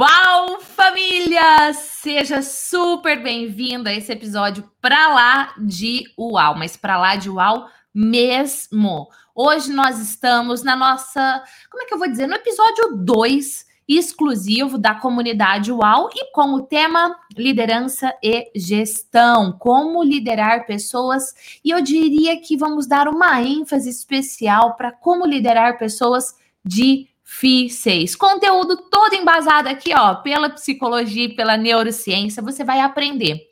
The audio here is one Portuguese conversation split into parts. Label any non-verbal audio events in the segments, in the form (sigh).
Uau, família! Seja super bem-vindo a esse episódio para lá de uau, mas para lá de uau mesmo. Hoje nós estamos na nossa, como é que eu vou dizer, no episódio 2 exclusivo da comunidade UAU e com o tema liderança e gestão, como liderar pessoas. E eu diria que vamos dar uma ênfase especial para como liderar pessoas difíceis. Conteúdo todo embasado aqui, ó, pela psicologia e pela neurociência, você vai aprender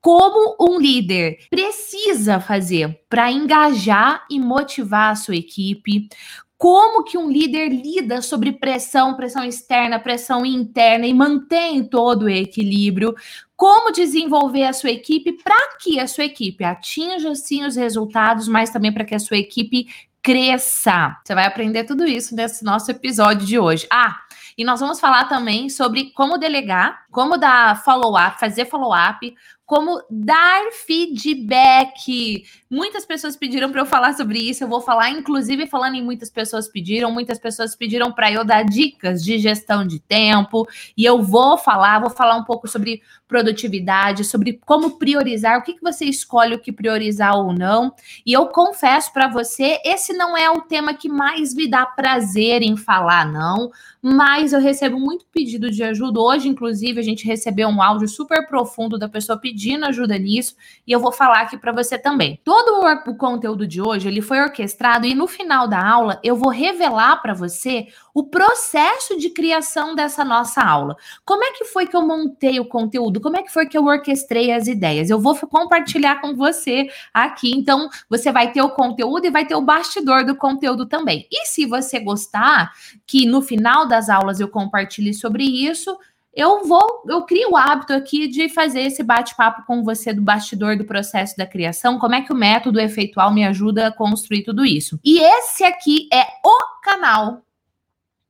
como um líder precisa fazer para engajar e motivar a sua equipe, como que um líder lida sobre pressão, pressão externa, pressão interna e mantém todo o equilíbrio, como desenvolver a sua equipe para que a sua equipe atinja sim os resultados, mas também para que a sua equipe cresça. Você vai aprender tudo isso nesse nosso episódio de hoje. Ah, e nós vamos falar também sobre como delegar, como dar follow-up, fazer follow-up, como dar feedback. Muitas pessoas pediram para eu falar sobre isso. Eu vou falar, inclusive, falando em muitas pessoas pediram, muitas pessoas pediram para eu dar dicas de gestão de tempo. E eu vou falar, vou falar um pouco sobre produtividade, sobre como priorizar, o que, que você escolhe o que priorizar ou não. E eu confesso para você, esse não é o tema que mais me dá prazer em falar, não. Mas eu recebo muito pedido de ajuda. Hoje, inclusive, a gente recebeu um áudio super profundo da pessoa pedindo pedindo ajuda nisso e eu vou falar aqui para você também. Todo o, o conteúdo de hoje ele foi orquestrado e no final da aula eu vou revelar para você o processo de criação dessa nossa aula. Como é que foi que eu montei o conteúdo? Como é que foi que eu orquestrei as ideias? Eu vou compartilhar com você aqui. Então, você vai ter o conteúdo e vai ter o bastidor do conteúdo também. E se você gostar que no final das aulas eu compartilhe sobre isso, eu vou, eu crio o hábito aqui de fazer esse bate-papo com você do bastidor do processo da criação, como é que o método efeitual me ajuda a construir tudo isso. E esse aqui é o canal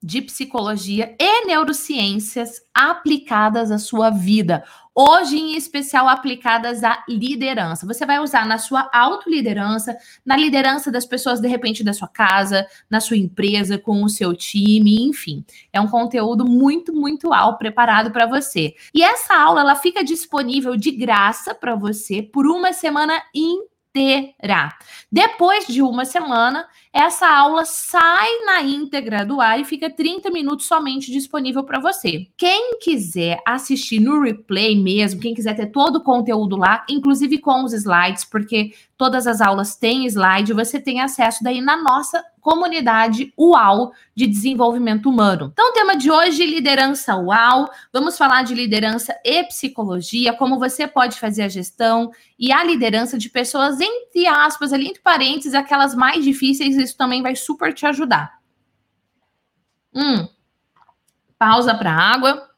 de psicologia e neurociências aplicadas à sua vida hoje em especial aplicadas à liderança. Você vai usar na sua autoliderança, na liderança das pessoas de repente da sua casa, na sua empresa, com o seu time, enfim. É um conteúdo muito, muito alto preparado para você. E essa aula ela fica disponível de graça para você por uma semana inteira terá. Depois de uma semana, essa aula sai na íntegra do ar e fica 30 minutos somente disponível para você. Quem quiser assistir no replay mesmo, quem quiser ter todo o conteúdo lá, inclusive com os slides, porque todas as aulas têm slide, você tem acesso daí na nossa comunidade UAU de desenvolvimento humano. Então, o tema de hoje, liderança UAU. Vamos falar de liderança e psicologia, como você pode fazer a gestão e a liderança de pessoas, entre aspas, ali entre parênteses, aquelas mais difíceis, isso também vai super te ajudar. Hum. Pausa para água.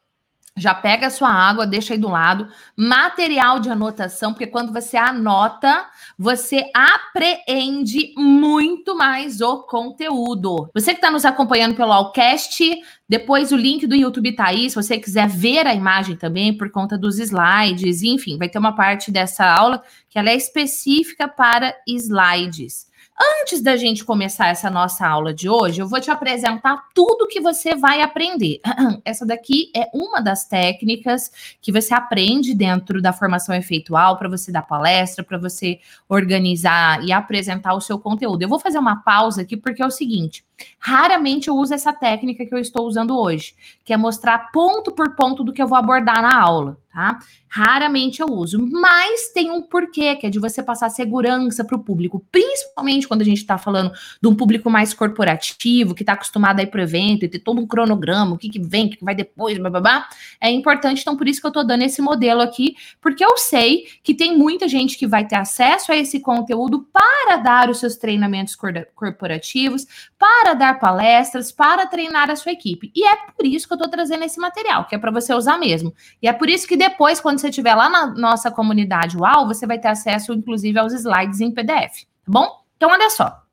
Já pega a sua água, deixa aí do lado. Material de anotação, porque quando você anota, você apreende muito mais o conteúdo. Você que está nos acompanhando pelo Allcast, depois o link do YouTube tá aí, se você quiser ver a imagem também, por conta dos slides, enfim, vai ter uma parte dessa aula que ela é específica para slides. Antes da gente começar essa nossa aula de hoje, eu vou te apresentar tudo que você vai aprender. (clears throat) Essa daqui é uma das técnicas que você aprende dentro da formação efeitual para você dar palestra, para você organizar e apresentar o seu conteúdo. Eu vou fazer uma pausa aqui porque é o seguinte: raramente eu uso essa técnica que eu estou usando hoje, que é mostrar ponto por ponto do que eu vou abordar na aula tá? Raramente eu uso, mas tem um porquê, que é de você passar segurança para o público, principalmente quando a gente está falando de um público mais corporativo, que está acostumado a ir para evento e ter todo um cronograma, o que, que vem, o que vai depois, blá, blá, blá. É importante, então por isso que eu estou dando esse modelo aqui, porque eu sei que tem muita gente que vai ter acesso a esse conteúdo para dar os seus treinamentos corporativos, para dar palestras, para treinar a sua equipe. E é por isso que eu estou trazendo esse material, que é para você usar mesmo. E é por isso que depois, quando você estiver lá na nossa comunidade UAU, você vai ter acesso, inclusive, aos slides em PDF, tá bom? Então, olha só.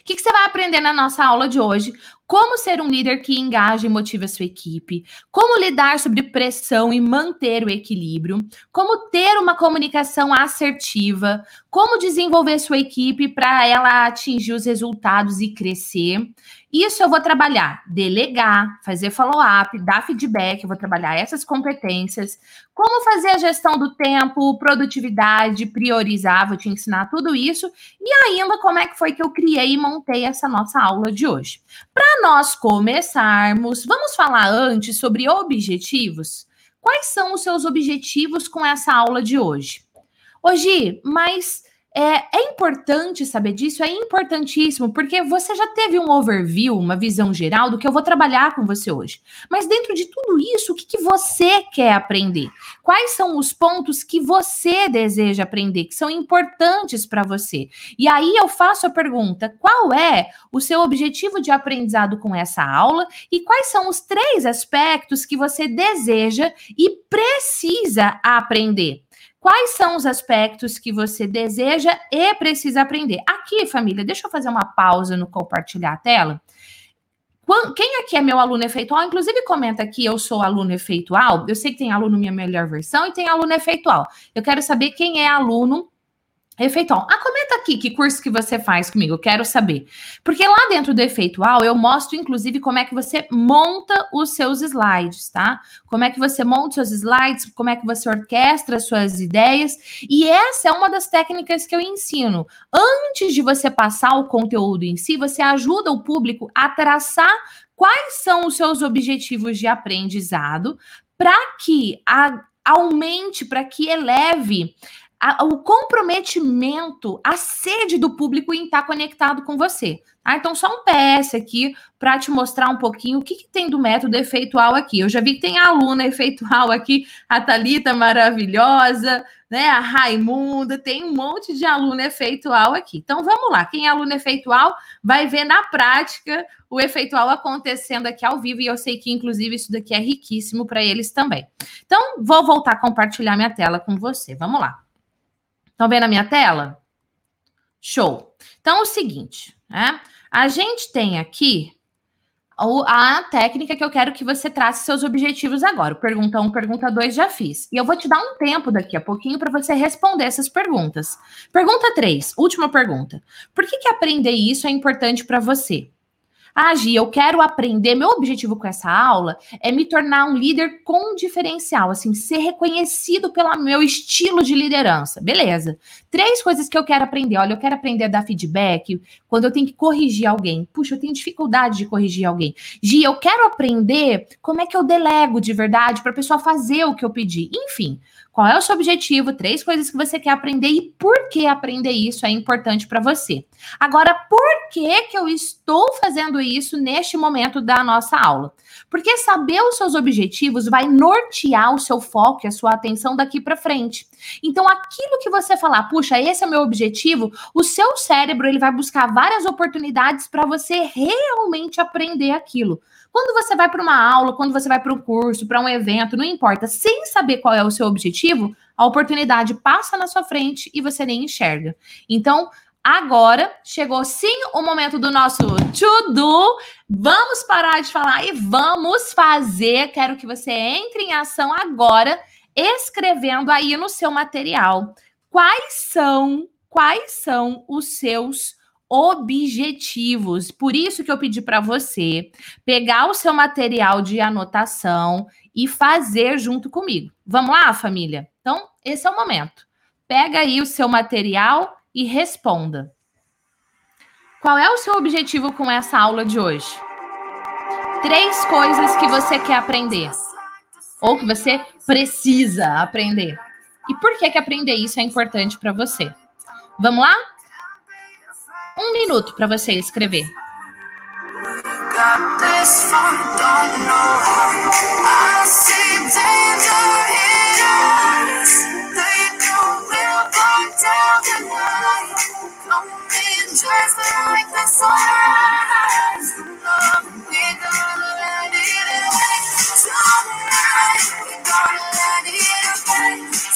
O que, que, você vai aprender na nossa aula de hoje? como ser um líder que engaja e motiva a sua equipe, como lidar sobre pressão e manter o equilíbrio, como ter uma comunicação assertiva, como desenvolver sua equipe para ela atingir os resultados e crescer. Isso eu vou trabalhar, delegar, fazer follow-up, dar feedback, eu vou trabalhar essas competências, como fazer a gestão do tempo, produtividade, priorizar, vou te ensinar tudo isso, e ainda como é que foi que eu criei e montei essa nossa aula de hoje. Para nós começarmos, vamos falar antes sobre objetivos? Quais são os seus objetivos com essa aula de hoje? Hoje, mas é, é, importante saber disso, é importantíssimo, porque você já teve um overview, uma visão geral do que eu vou trabalhar com você hoje. Mas dentro de tudo isso, o que, que você quer aprender? Quais são os pontos que você deseja aprender, que são importantes para você? E aí eu faço a pergunta: qual é o seu objetivo de aprendizado com essa aula? E quais são os três aspectos que você deseja e precisa aprender? Quais são os aspectos que você deseja e precisa aprender? Aqui, família, deixa eu fazer uma pausa no compartilhar a tela. Quem aqui é meu aluno efeitual? Inclusive, comenta aqui, eu sou aluno efeitual. Eu sei que tem aluno minha melhor versão e tem aluno efeitual. Eu quero saber quem é aluno Efeitual. Ah, comenta aqui que curso que você faz comigo, quero saber. Porque lá dentro do Efeitual eu mostro, inclusive, como é que você monta os seus slides, tá? Como é que você monta os seus slides, como é que você orquestra as suas ideias. E essa é uma das técnicas que eu ensino. Antes de você passar o conteúdo em si, você ajuda o público a traçar quais são os seus objetivos de aprendizado para que a, aumente, para que eleve a, o comprometimento, a sede do público em estar conectado com você. Ah, então, só um PS aqui para te mostrar um pouquinho o que, que, tem do método efeitual aqui. Eu já vi que tem aluna efeitual aqui, a Thalita maravilhosa, né? A Raimunda, tem um monte de aluna efeitual aqui. Então, vamos lá. Quem é aluna efeitual vai ver na prática o efeitual acontecendo aqui ao vivo, e eu sei que, inclusive, isso daqui é riquíssimo para eles também. Então, vou voltar a compartilhar minha tela com você. Vamos lá. Estão vendo a minha tela? Show. Então, é o seguinte, né? A gente tem aqui a técnica que eu quero que você trace seus objetivos agora. Pergunta 1, um, pergunta 2 já fiz. E eu vou te dar um tempo daqui a pouquinho para você responder essas perguntas. Pergunta 3, última pergunta. Por que, que aprender isso é importante para você? Ah, Gi, eu quero aprender. Meu objetivo com essa aula é me tornar um líder com diferencial, assim, ser reconhecido pelo meu estilo de liderança. Beleza. Três coisas que eu quero aprender. Olha, eu quero aprender a dar feedback quando eu tenho que corrigir alguém. Puxa, eu tenho dificuldade de corrigir alguém. Gi, eu quero aprender como é que eu delego de verdade para a pessoa fazer o que eu pedi. Enfim, qual é o seu objetivo? Três coisas que você quer aprender e por que aprender isso é importante para você. Agora, por que que eu estou fazendo isso neste momento da nossa aula? Porque saber os seus objetivos vai nortear o seu foco e a sua atenção daqui para frente. Então, aquilo que você falar, puxa, esse é o meu objetivo, o seu cérebro ele vai buscar várias oportunidades para você realmente aprender aquilo. Quando você vai para uma aula, quando você vai para um curso, para um evento, não importa, sem saber qual é o seu objetivo, a oportunidade passa na sua frente e você nem enxerga. Então, agora chegou sim o momento do nosso to-do. Vamos parar de falar e vamos fazer. Quero que você entre em ação agora, escrevendo aí no seu material quais são, quais são os seus objetivos. Por isso que eu pedi para você pegar o seu material de anotação e fazer junto comigo. Vamos lá, família? Então, esse é o momento. Pega aí o seu material e responda. Qual é o seu objetivo com essa aula de hoje? Três coisas que você quer aprender ou que você precisa aprender. E por que que aprender isso é importante para você? Vamos lá? Um minuto para você escrever.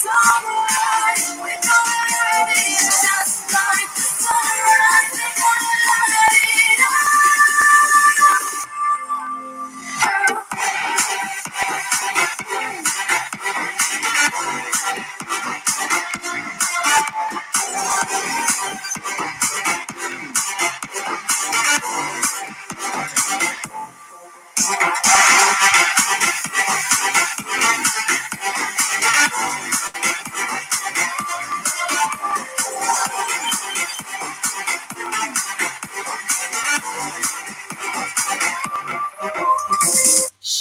Sunrise, we're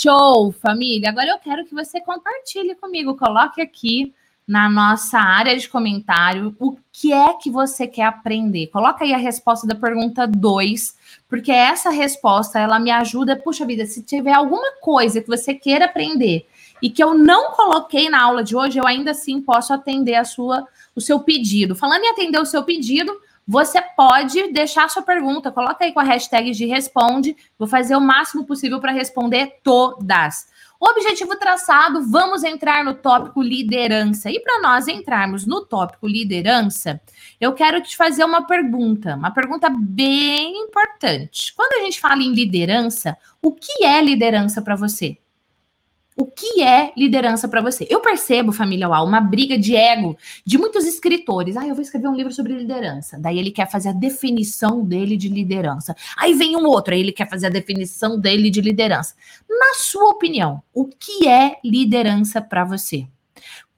Show, família! Agora eu quero que você compartilhe comigo, coloque aqui na nossa área de comentário o que é que você quer aprender. Coloca aí a resposta da pergunta 2, porque essa resposta ela me ajuda. Puxa vida, se tiver alguma coisa que você queira aprender e que eu não coloquei na aula de hoje, eu ainda assim posso atender a sua, o seu pedido. Falando em atender o seu pedido, você pode deixar sua pergunta, coloca aí com a hashtag de responde. Vou fazer o máximo possível para responder todas. Objetivo traçado, vamos entrar no tópico liderança. E para nós entrarmos no tópico liderança, eu quero te fazer uma pergunta, uma pergunta bem importante. Quando a gente fala em liderança, o que é liderança para você? O que é liderança para você? Eu percebo, família UAU, uma briga de ego de muitos escritores. Ah, eu vou escrever um livro sobre liderança. Daí ele quer fazer a definição dele de liderança. Aí vem um outro, aí ele quer fazer a definição dele de liderança. Na sua opinião, o que é liderança para você?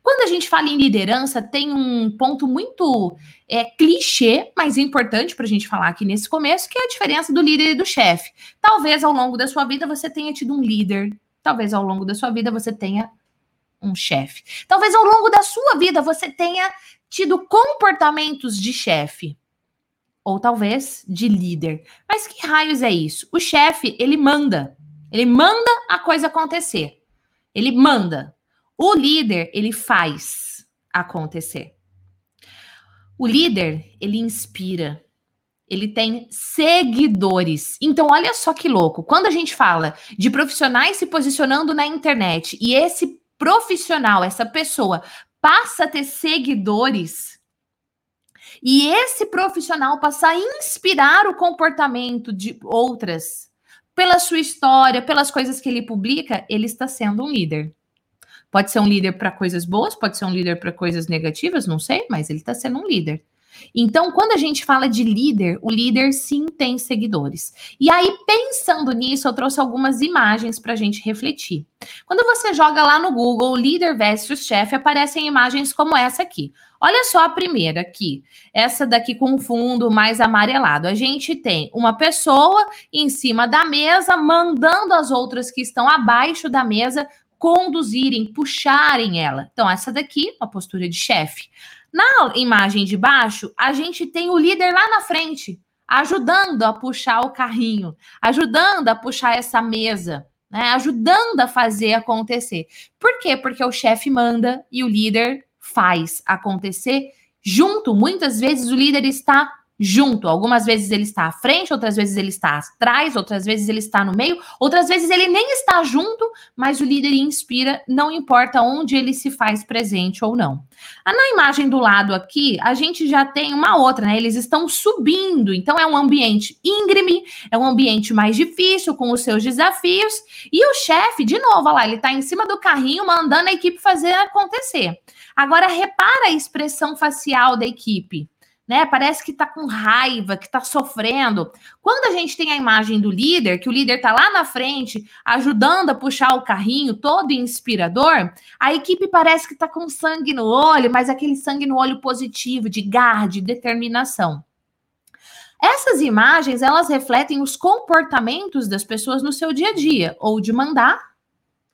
Quando a gente fala em liderança, tem um ponto muito é, clichê, mas importante para a gente falar aqui nesse começo, que é a diferença do líder e do chefe. Talvez ao longo da sua vida você tenha tido um líder Talvez ao longo da sua vida você tenha um chefe. Talvez ao longo da sua vida você tenha tido comportamentos de chefe. Ou talvez de líder. Mas que raios é isso? O chefe, ele manda. Ele manda a coisa acontecer. Ele manda. O líder, ele faz acontecer. O líder, ele inspira ele tem seguidores. Então, olha só que louco. Quando a gente fala de profissionais se posicionando na internet e esse profissional, essa pessoa, passa a ter seguidores, e esse profissional passa a inspirar o comportamento de outras, pela sua história, pelas coisas que ele publica, ele está sendo um líder. Pode ser um líder para coisas boas, pode ser um líder para coisas negativas, não sei, mas ele está sendo um líder. Então, quando a gente fala de líder, o líder sim tem seguidores. E aí, pensando nisso, eu trouxe algumas imagens para a gente refletir. Quando você joga lá no Google líder versus chefe, aparecem imagens como essa aqui. Olha só a primeira aqui, essa daqui com fundo mais amarelado. A gente tem uma pessoa em cima da mesa mandando as outras que estão abaixo da mesa conduzirem, puxarem ela. Então, essa daqui, uma postura de chefe. Na imagem de baixo, a gente tem o líder lá na frente, ajudando a puxar o carrinho, ajudando a puxar essa mesa, né? Ajudando a fazer acontecer. Por quê? Porque o chefe manda e o líder faz acontecer junto. Muitas vezes o líder está junto. Algumas vezes ele está à frente, outras vezes ele está atrás, outras vezes ele está no meio, outras vezes ele nem está junto, mas o líder inspira, não importa onde ele se faz presente ou não. Ah, na imagem do lado aqui, a gente já tem uma outra, né? Eles estão subindo, então é um ambiente íngreme, é um ambiente mais difícil, com os seus desafios, e o chefe, de novo, olha lá, ele está em cima do carrinho, mandando a equipe fazer acontecer. Agora, repara a expressão facial da equipe né? Parece que está com raiva, que está sofrendo. Quando a gente tem a imagem do líder, que o líder está lá na frente, ajudando a puxar o carrinho, todo inspirador, a equipe parece que está com sangue no olho, mas aquele sangue no olho positivo, de garra, de determinação. Essas imagens, elas refletem os comportamentos das pessoas no seu dia a dia, ou de mandar,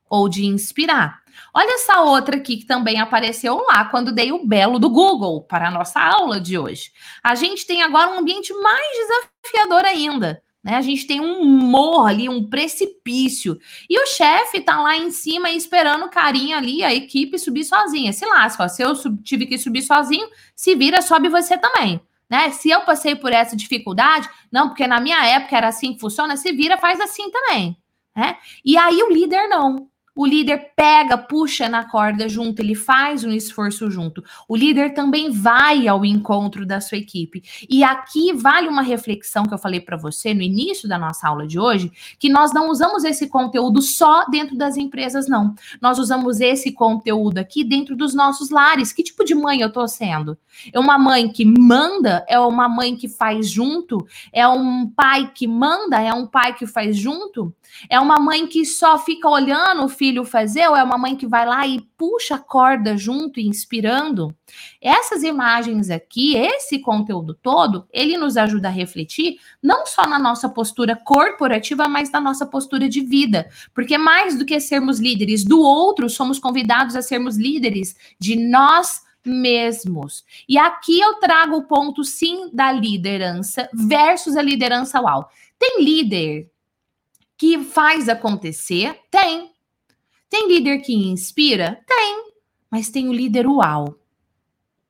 ou de inspirar. Olha essa outra aqui que também apareceu lá quando dei o belo do Google para a nossa aula de hoje. A gente tem agora um ambiente mais desafiador ainda. Né? A gente tem um morro ali, um precipício. E o chefe tá lá em cima esperando o carinha ali, a equipe subir sozinha. Se lasca, ó, se eu tive que subir sozinho, se vira, sobe você também. Né? Se eu passei por essa dificuldade, não, porque na minha época era assim que funciona, se vira, faz assim também. Né? E aí o líder não. O líder pega, puxa na corda junto, ele faz um esforço junto. O líder também vai ao encontro da sua equipe. E aqui vale uma reflexão que eu falei para você no início da nossa aula de hoje, que nós não usamos esse conteúdo só dentro das empresas, não. Nós usamos esse conteúdo aqui dentro dos nossos lares. Que tipo de mãe eu tô sendo? É uma mãe que manda? É uma mãe que faz junto? É um pai que manda? É um pai que faz junto? É uma mãe que só fica olhando filho fazer, ou é uma mãe que vai lá e puxa a corda junto, inspirando? Essas imagens aqui, esse conteúdo todo, ele nos ajuda a refletir não só na nossa postura corporativa, mas na nossa postura de vida. Porque mais do que sermos líderes do outro, somos convidados a sermos líderes de nós mesmos. E aqui eu trago o ponto sim da liderança versus a liderança uau. Tem líder que faz acontecer? Tem. Tem líder que inspira? Tem. Mas tem o líder uau.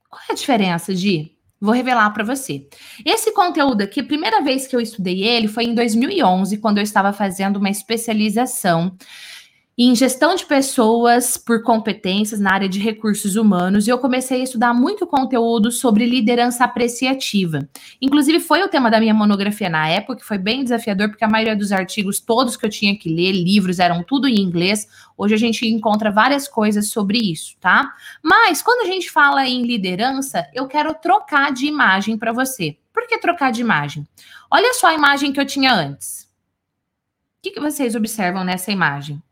Qual é a diferença, Gi? Vou revelar para você. Esse conteúdo aqui, a primeira vez que eu estudei ele foi em 2011, quando eu estava fazendo uma especialização em gestão de pessoas por competências na área de recursos humanos e eu comecei a estudar muito conteúdo sobre liderança apreciativa. Inclusive, foi o tema da minha monografia na época, que foi bem desafiador, porque a maioria dos artigos, todos que eu tinha que ler, livros, eram tudo em inglês. Hoje a gente encontra várias coisas sobre isso, tá? Mas quando a gente fala em liderança, eu quero trocar de imagem para você. Por que trocar de imagem? Olha só a imagem que eu tinha antes. O que, que vocês observam nessa imagem?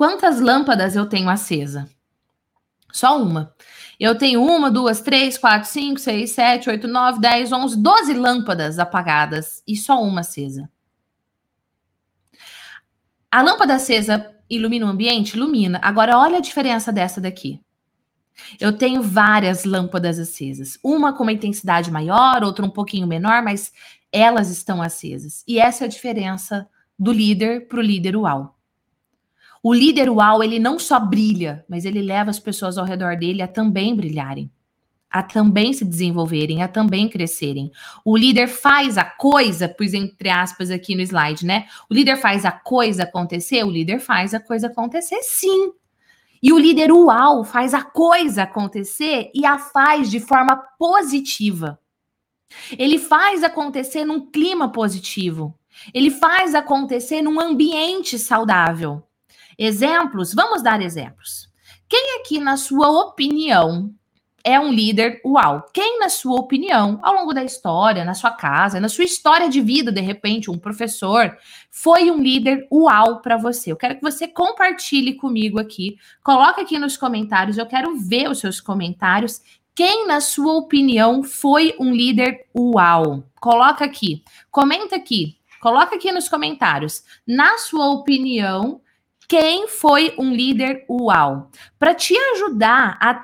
Quantas lâmpadas eu tenho acesa? Só uma. Eu tenho uma, duas, três, quatro, cinco, seis, sete, oito, nove, dez, onze, doze lâmpadas apagadas e só uma acesa. A lâmpada acesa ilumina o ambiente? Ilumina. Agora, olha a diferença dessa daqui. Eu tenho várias lâmpadas acesas. Uma com uma intensidade maior, outra um pouquinho menor, mas elas estão acesas. E essa é a diferença do líder para o líder uau. O líder uau, ele não só brilha, mas ele leva as pessoas ao redor dele a também brilharem, a também se desenvolverem, a também crescerem. O líder faz a coisa, pus entre aspas aqui no slide, né? O líder faz a coisa acontecer, o líder faz a coisa acontecer, sim. E o líder uau faz a coisa acontecer e a faz de forma positiva. Ele faz acontecer num clima positivo. Ele faz acontecer num ambiente saudável. Exemplos? Vamos dar exemplos. Quem aqui, na sua opinião, é um líder uau? Quem, na sua opinião, ao longo da história, na sua casa, na sua história de vida, de repente, um professor, foi um líder uau para você? Eu quero que você compartilhe comigo aqui. Coloque aqui nos comentários, eu quero ver os seus comentários. Quem, na sua opinião, foi um líder uau? Coloca aqui, comenta aqui, coloca aqui nos comentários. Na sua opinião, quem foi um líder uau? Para te ajudar a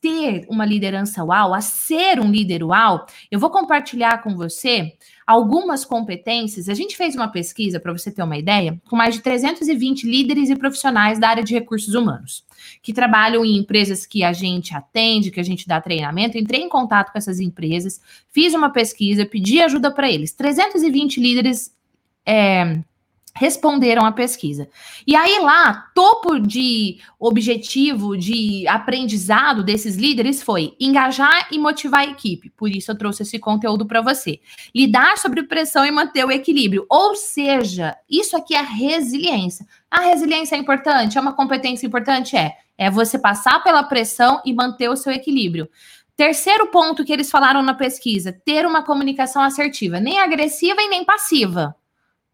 ter uma liderança uau, a ser um líder uau, eu vou compartilhar com você algumas competências. A gente fez uma pesquisa, para você ter uma ideia, com mais de 320 líderes e profissionais da área de recursos humanos, que trabalham em empresas que a gente atende, que a gente dá treinamento. Entrei em contato com essas empresas, fiz uma pesquisa, pedi ajuda para eles. 320 líderes. É, responderam à pesquisa. E aí lá, topo de objetivo de aprendizado desses líderes foi engajar e motivar a equipe. Por isso eu trouxe esse conteúdo para você. Lidar sobre pressão e manter o equilíbrio. Ou seja, isso aqui é resiliência. A resiliência é importante, é uma competência importante é. É você passar pela pressão e manter o seu equilíbrio. Terceiro ponto que eles falaram na pesquisa: ter uma comunicação assertiva, nem agressiva e nem passiva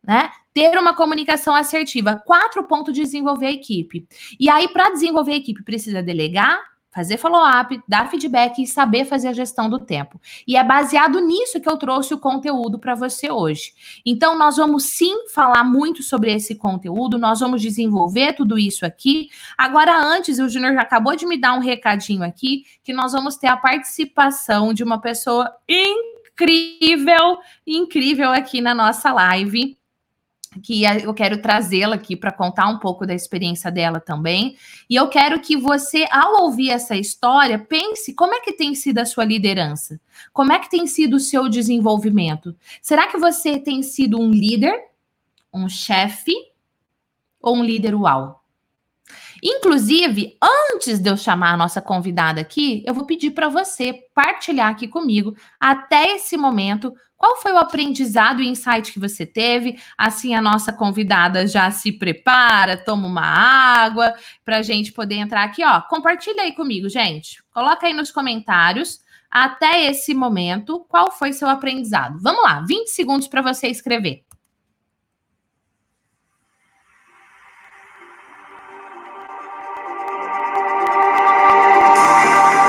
né? Ter uma comunicação assertiva. Quatro pontos de desenvolver a equipe. E aí, para desenvolver a equipe, precisa delegar, fazer follow-up, dar feedback e saber fazer a gestão do tempo. E é baseado nisso que eu trouxe o conteúdo para você hoje. Então, nós vamos sim falar muito sobre esse conteúdo, nós vamos desenvolver tudo isso aqui. Agora, antes, o Júnior já acabou de me dar um recadinho aqui, que nós vamos ter a participação de uma pessoa incrível, incrível aqui na nossa live que eu quero trazê-la aqui para contar um pouco da experiência dela também. E eu quero que você, ao ouvir essa história, pense como é que tem sido a sua liderança? Como é que tem sido o seu desenvolvimento? Será que você tem sido um líder, um chefe ou um líder uau? Inclusive, antes de eu chamar a nossa convidada aqui, eu vou pedir para você partilhar aqui comigo, até esse momento, qual foi o aprendizado e insight que você teve? Assim, a nossa convidada já se prepara, toma uma água, para a gente poder entrar aqui. Ó, compartilha aí comigo, gente. Coloca aí nos comentários, até esse momento, qual foi seu aprendizado. Vamos lá, 20 segundos para você escrever.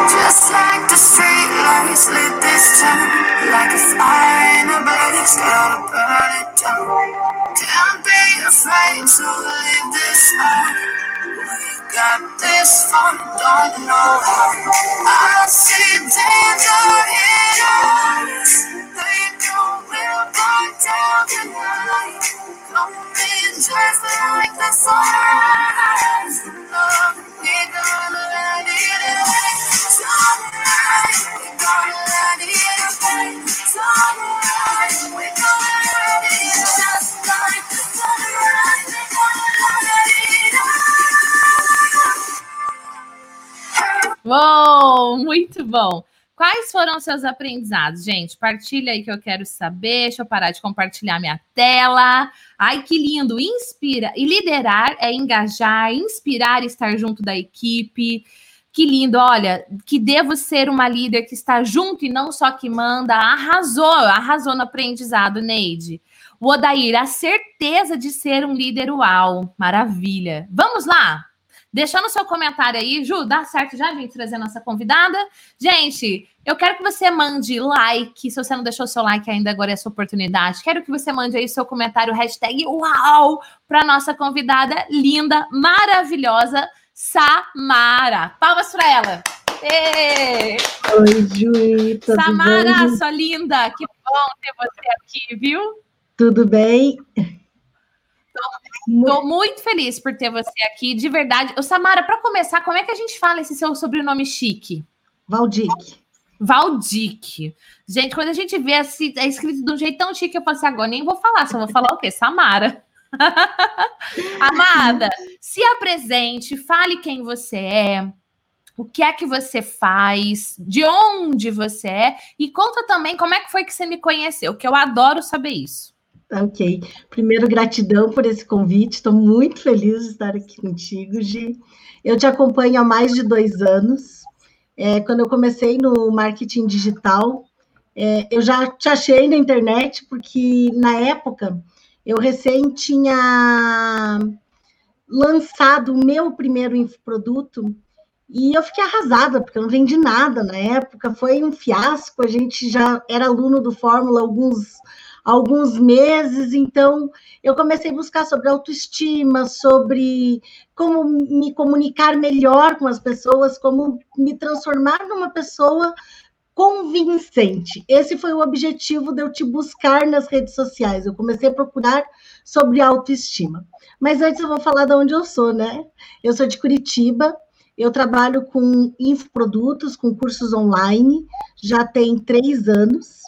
Just like the street lights lit this town like a fire. It's gonna burn it down. Can't be afraid to leave this out. We got this far, don't know how. I see danger in us. They know we'll burn down Uou, muito bom. Quais foram os seus aprendizados, gente? Partilha aí que eu quero saber. Deixa eu parar de compartilhar minha tela. Ai, que lindo! Inspira. E liderar é engajar, inspirar, estar junto da equipe. Que lindo, olha, que devo ser uma líder que está junto e não só que manda. Arrasou, arrasou no aprendizado, Neide. O Odair, a certeza de ser um líder uau. Maravilha. Vamos lá? Deixando seu comentário aí, Ju, dá certo já, gente, trazer nossa convidada? Gente, eu quero que você mande like. Se você não deixou seu like ainda, agora é a sua oportunidade. Quero que você mande aí seu comentário, hashtag uau, para nossa convidada linda, maravilhosa, Samara. Palmas para ela. Ê! Oi, Ju, tudo Samara, bem? Sua linda, que bom ter você aqui, viu? Tudo bem? Estou muito feliz por ter você aqui, de verdade. Ô, Samara, para começar, como é que a gente fala esse seu sobrenome chique? Valdir, Valdic. Gente, quando a gente vê assim, é escrito de um jeito tão chique, eu pensei, agora nem vou falar, só vou falar o quê? Samara. (laughs) Amada, se apresente, fale quem você é, o que é que você faz, de onde você é, e conta também como é que foi que você me conheceu, que eu adoro saber isso. Ok. Primeiro, gratidão por esse convite. Estou muito feliz de estar aqui contigo, Gi. Eu te acompanho há mais de dois anos. É, quando eu comecei no marketing digital, é, eu já te achei na internet, porque na época eu recém tinha lançado o meu primeiro infoproduto e eu fiquei arrasada, porque eu não vendi nada na época, foi um fiasco, a gente já era aluno do Fórmula alguns, alguns meses, então eu comecei a buscar sobre autoestima, sobre como me comunicar melhor com as pessoas, como me transformar numa pessoa convincente. Esse foi o objetivo de eu te buscar nas redes sociais. Eu comecei a procurar sobre autoestima. Mas antes eu vou falar de onde eu sou, né? Eu sou de Curitiba, eu trabalho com infoprodutos, com cursos online, já tem três anos.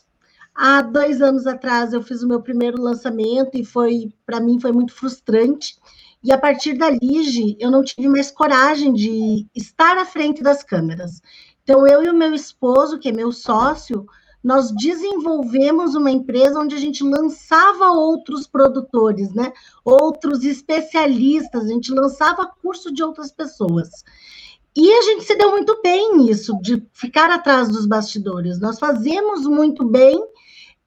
Há dois anos atrás eu fiz o meu primeiro lançamento e foi, para mim, foi muito frustrante. E a partir da Lige, eu não tive mais coragem de estar à frente das câmeras. Então, eu e o meu esposo, que é meu sócio, nós desenvolvemos uma empresa onde a gente lançava outros produtores, né? Outros especialistas, a gente lançava curso de outras pessoas. E a gente se deu muito bem nisso, de ficar atrás dos bastidores. Nós fazemos muito bem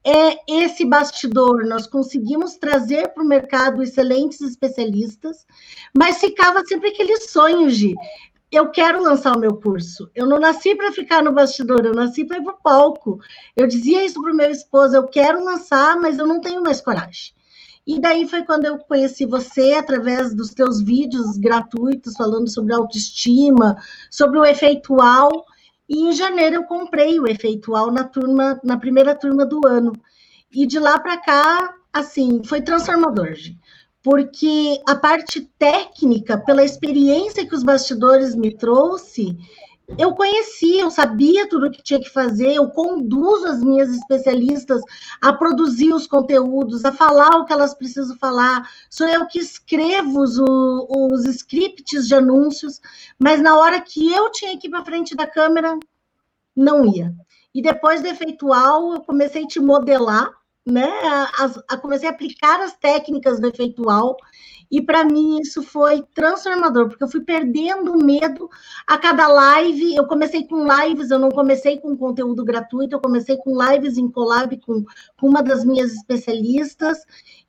é, esse bastidor, nós conseguimos trazer para o mercado excelentes especialistas, mas ficava sempre aquele sonho de eu quero lançar o meu curso. Eu não nasci para ficar no bastidor, eu nasci para ir para o palco. Eu dizia isso para o meu esposo: eu quero lançar, mas eu não tenho mais coragem. E daí foi quando eu conheci você através dos teus vídeos gratuitos falando sobre autoestima, sobre o efeitual. E em janeiro eu comprei o efeitual na turma, na primeira turma do ano. E de lá para cá, assim, foi transformador. Porque a parte técnica, pela experiência que os bastidores me trouxe, eu conhecia, eu sabia tudo o que tinha que fazer, eu conduzo as minhas especialistas a produzir os conteúdos, a falar o que elas precisam falar, sou eu que escrevo os, os scripts de anúncios, mas na hora que eu tinha que ir para frente da câmera, não ia. E depois do efeitual, eu comecei a te modelar, né? A, a, comecei a aplicar as técnicas do efeitual e para mim isso foi transformador, porque eu fui perdendo o medo a cada live. Eu comecei com lives, eu não comecei com conteúdo gratuito, eu comecei com lives em collab com, com uma das minhas especialistas.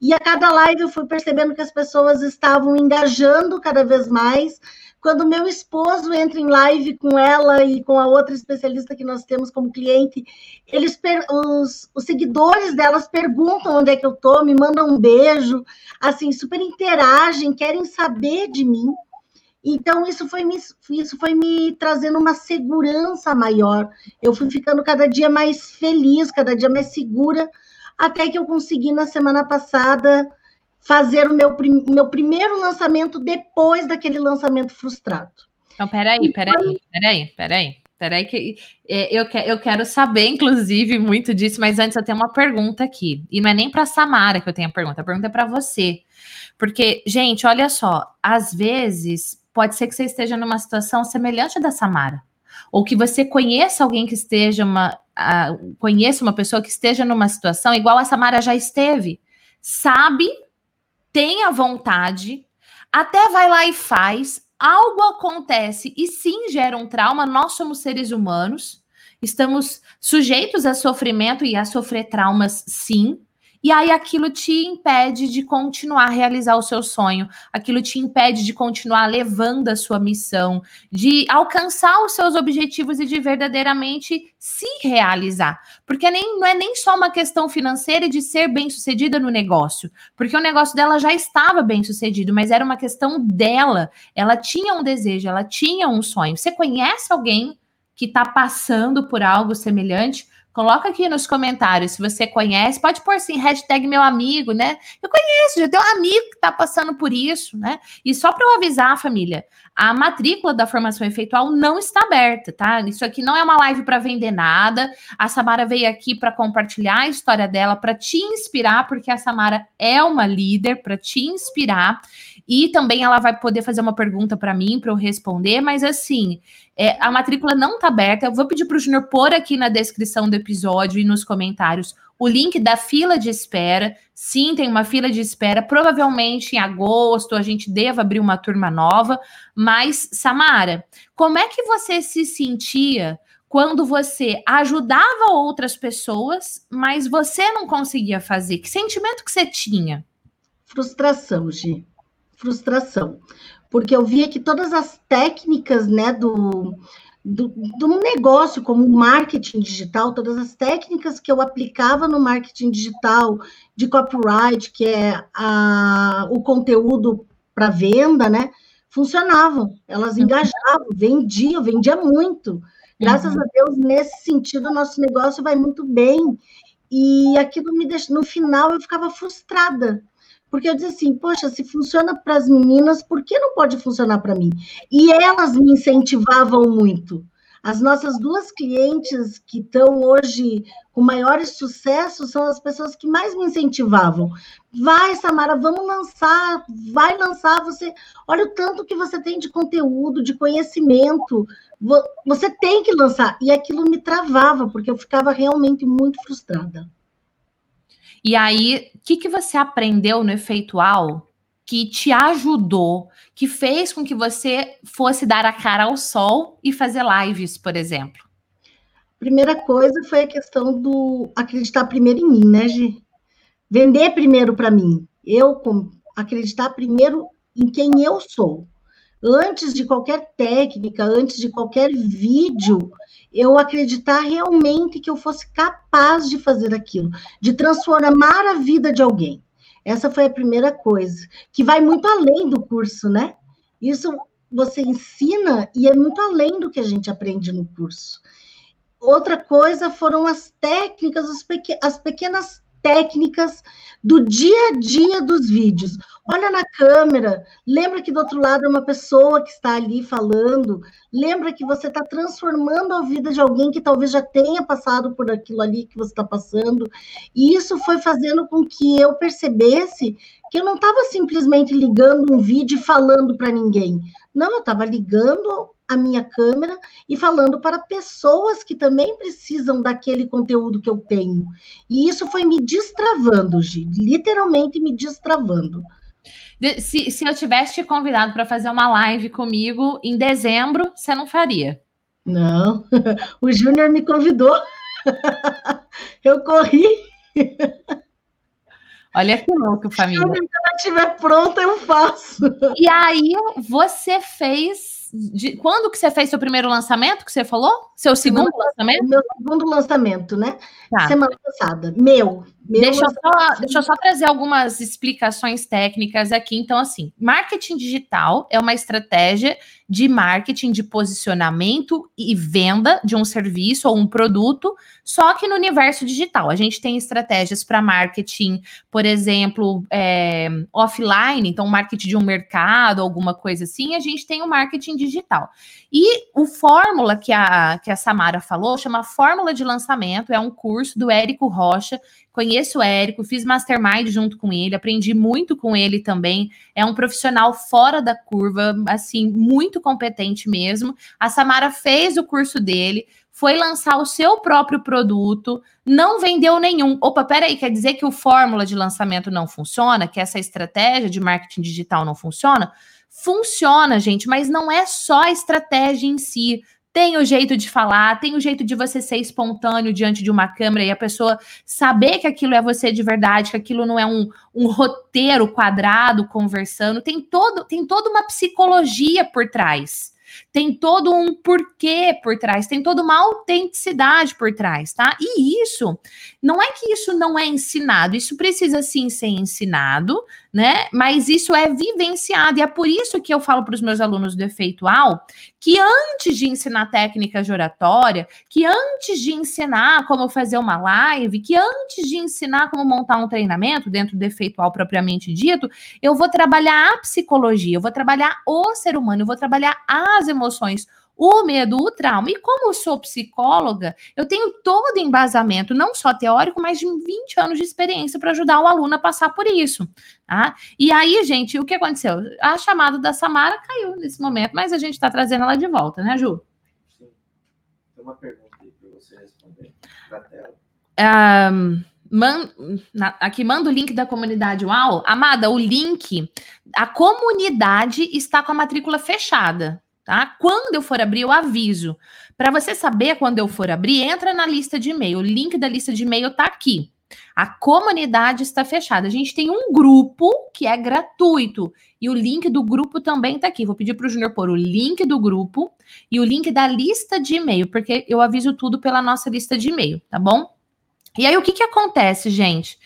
E a cada live eu fui percebendo que as pessoas estavam engajando cada vez mais quando meu esposo entra em live com ela e com a outra especialista que nós temos como cliente, eles os, os seguidores delas perguntam onde é que eu tô, me mandam um beijo, assim, super interagem, querem saber de mim. Então, isso foi, me, isso foi me trazendo uma segurança maior. Eu fui ficando cada dia mais feliz, cada dia mais segura, até que eu consegui, na semana passada, fazer o meu, meu primeiro lançamento depois daquele lançamento frustrado. Então, peraí, peraí, peraí, peraí. Peraí, que é, eu, que, eu quero saber, inclusive, muito disso, mas antes eu tenho uma pergunta aqui. E não é nem para Samara que eu tenho a pergunta, a pergunta é para você. Porque, gente, olha só, às vezes pode ser que você esteja numa situação semelhante à da Samara. Ou que você conheça alguém que esteja uma. Uh, conheça uma pessoa que esteja numa situação igual a Samara já esteve. Sabe tem a vontade, até vai lá e faz, algo acontece e sim gera um trauma. Nós somos seres humanos, estamos sujeitos a sofrimento e a sofrer traumas, sim. E aí aquilo te impede de continuar a realizar o seu sonho, aquilo te impede de continuar levando a sua missão, de alcançar os seus objetivos e de verdadeiramente se realizar. Porque nem, não é nem só uma questão financeira de ser bem-sucedida no negócio, porque o negócio dela já estava bem-sucedido, mas era uma questão dela. Ela tinha um desejo, ela tinha um sonho. Você conhece alguém que está passando por algo semelhante? Coloca aqui nos comentários se você conhece. Pode pôr assim, hashtag meu amigo, né? Eu conheço, já tenho um amigo que está passando por isso, né? E só para eu avisar, família, a matrícula da formação efeitual não está aberta, tá? Isso aqui não é uma live para vender nada. A Samara veio aqui para compartilhar a história dela, para te inspirar, porque a Samara é uma líder, para te inspirar. E também ela vai poder fazer uma pergunta para mim, para eu responder. Mas assim, é, a matrícula não está aberta. Eu vou pedir para o Júnior pôr aqui na descrição do episódio e nos comentários o link da fila de espera. Sim, tem uma fila de espera. Provavelmente em agosto a gente deva abrir uma turma nova. Mas, Samara, como é que você se sentia quando você ajudava outras pessoas, mas você não conseguia fazer? Que sentimento que você tinha? Frustração, Gi. Frustração porque eu via que todas as técnicas né, do, do, do negócio, como marketing digital, todas as técnicas que eu aplicava no marketing digital, de copyright, que é a, o conteúdo para venda, né? Funcionavam, elas uhum. engajavam, vendiam, vendia muito. Graças uhum. a Deus, nesse sentido, nosso negócio vai muito bem. E aquilo me deixou, no final eu ficava frustrada, porque eu disse assim, poxa, se funciona para as meninas, por que não pode funcionar para mim? E elas me incentivavam muito. As nossas duas clientes que estão hoje com maiores sucessos são as pessoas que mais me incentivavam. Vai, Samara, vamos lançar, vai lançar. Você, olha o tanto que você tem de conteúdo, de conhecimento. Você tem que lançar. E aquilo me travava, porque eu ficava realmente muito frustrada. E aí, o que, que você aprendeu no efeitual que te ajudou, que fez com que você fosse dar a cara ao sol e fazer lives, por exemplo? Primeira coisa foi a questão do acreditar primeiro em mim, né, Gi? Vender primeiro para mim. Eu acreditar primeiro em quem eu sou. Antes de qualquer técnica, antes de qualquer vídeo, eu acreditar realmente que eu fosse capaz de fazer aquilo, de transformar a vida de alguém. Essa foi a primeira coisa, que vai muito além do curso, né? Isso você ensina e é muito além do que a gente aprende no curso. Outra coisa foram as técnicas, as pequenas técnicas do dia a dia dos vídeos. Olha na câmera, lembra que do outro lado é uma pessoa que está ali falando, lembra que você está transformando a vida de alguém que talvez já tenha passado por aquilo ali que você está passando. E isso foi fazendo com que eu percebesse que eu não estava simplesmente ligando um vídeo e falando para ninguém. Não, eu estava ligando a minha câmera e falando para pessoas que também precisam daquele conteúdo que eu tenho. E isso foi me destravando, Gi, literalmente me destravando. Se, se eu tivesse te convidado para fazer uma live comigo em dezembro, você não faria? Não, (laughs) o Júnior me convidou. (laughs) eu corri. (laughs) Olha que louco, família. Se ela estiver pronta, eu faço. E aí, você fez de, quando que você fez seu primeiro lançamento que você falou? Seu segundo lançamento? Meu segundo lançamento, né? Tá. Semana passada. Meu. Meu deixa, eu só, deixa eu só trazer algumas explicações técnicas aqui. Então, assim, marketing digital é uma estratégia de marketing de posicionamento e venda de um serviço ou um produto, só que no universo digital. A gente tem estratégias para marketing, por exemplo, é, offline, então marketing de um mercado, alguma coisa assim. A gente tem o marketing digital. E o fórmula que a, que a Samara falou chama Fórmula de Lançamento, é um curso do Érico Rocha. Conheço o Érico, fiz mastermind junto com ele, aprendi muito com ele também. É um profissional fora da curva, assim, muito competente mesmo. A Samara fez o curso dele, foi lançar o seu próprio produto, não vendeu nenhum. Opa, peraí, quer dizer que o fórmula de lançamento não funciona? Que essa estratégia de marketing digital não funciona? Funciona, gente, mas não é só a estratégia em si. Tem o jeito de falar, tem o jeito de você ser espontâneo diante de uma câmera e a pessoa saber que aquilo é você de verdade, que aquilo não é um, um roteiro quadrado conversando. Tem todo, tem toda uma psicologia por trás tem todo um porquê por trás, tem toda uma autenticidade por trás, tá? E isso, não é que isso não é ensinado, isso precisa sim ser ensinado, né? Mas isso é vivenciado, e é por isso que eu falo para os meus alunos do efeitual que antes de ensinar técnicas de oratória, que antes de ensinar como fazer uma live, que antes de ensinar como montar um treinamento dentro do efeitual propriamente dito, eu vou trabalhar a psicologia, eu vou trabalhar o ser humano, eu vou trabalhar as emoções o medo, o trauma. E como eu sou psicóloga, eu tenho todo embasamento, não só teórico, mas de 20 anos de experiência para ajudar o aluno a passar por isso. Tá? E aí, gente, o que aconteceu? A chamada da Samara caiu nesse momento, mas a gente está trazendo ela de volta, né, Ju? Sim. Tem uma pergunta aí para você responder na tela. Um, Man, na, aqui manda o link da comunidade UAU. Amada, o link, a comunidade está com a matrícula fechada tá? Quando eu for abrir, eu aviso. Para você saber quando eu for abrir, entra na lista de e-mail. O link da lista de e-mail tá aqui. A comunidade está fechada. A gente tem um grupo que é gratuito e o link do grupo também está aqui. Vou pedir para o Júnior pôr o link do grupo e o link da lista de e-mail, porque eu aviso tudo pela nossa lista de e-mail, tá bom? E aí o que, que acontece, gente?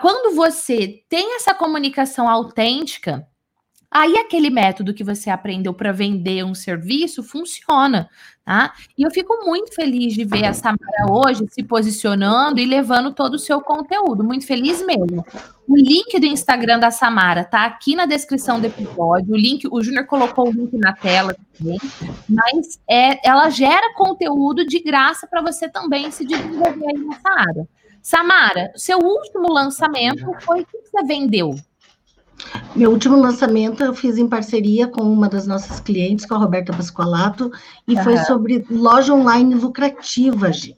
quando você tem essa comunicação autêntica, Aí aquele método que você aprendeu para vender um serviço funciona, tá? E eu fico muito feliz de ver a Samara hoje se posicionando e levando todo o seu conteúdo, muito feliz mesmo. O link do Instagram da Samara tá aqui na descrição do episódio. O link, o Júnior colocou o link na tela também, mas é, ela gera conteúdo de graça para você também se desenvolver aí nessa área. Samara, seu último lançamento foi o que você vendeu? Meu último lançamento eu fiz em parceria com uma das nossas clientes, com a Roberta Pasqualato, e uhum. foi sobre loja online lucrativa, Gi.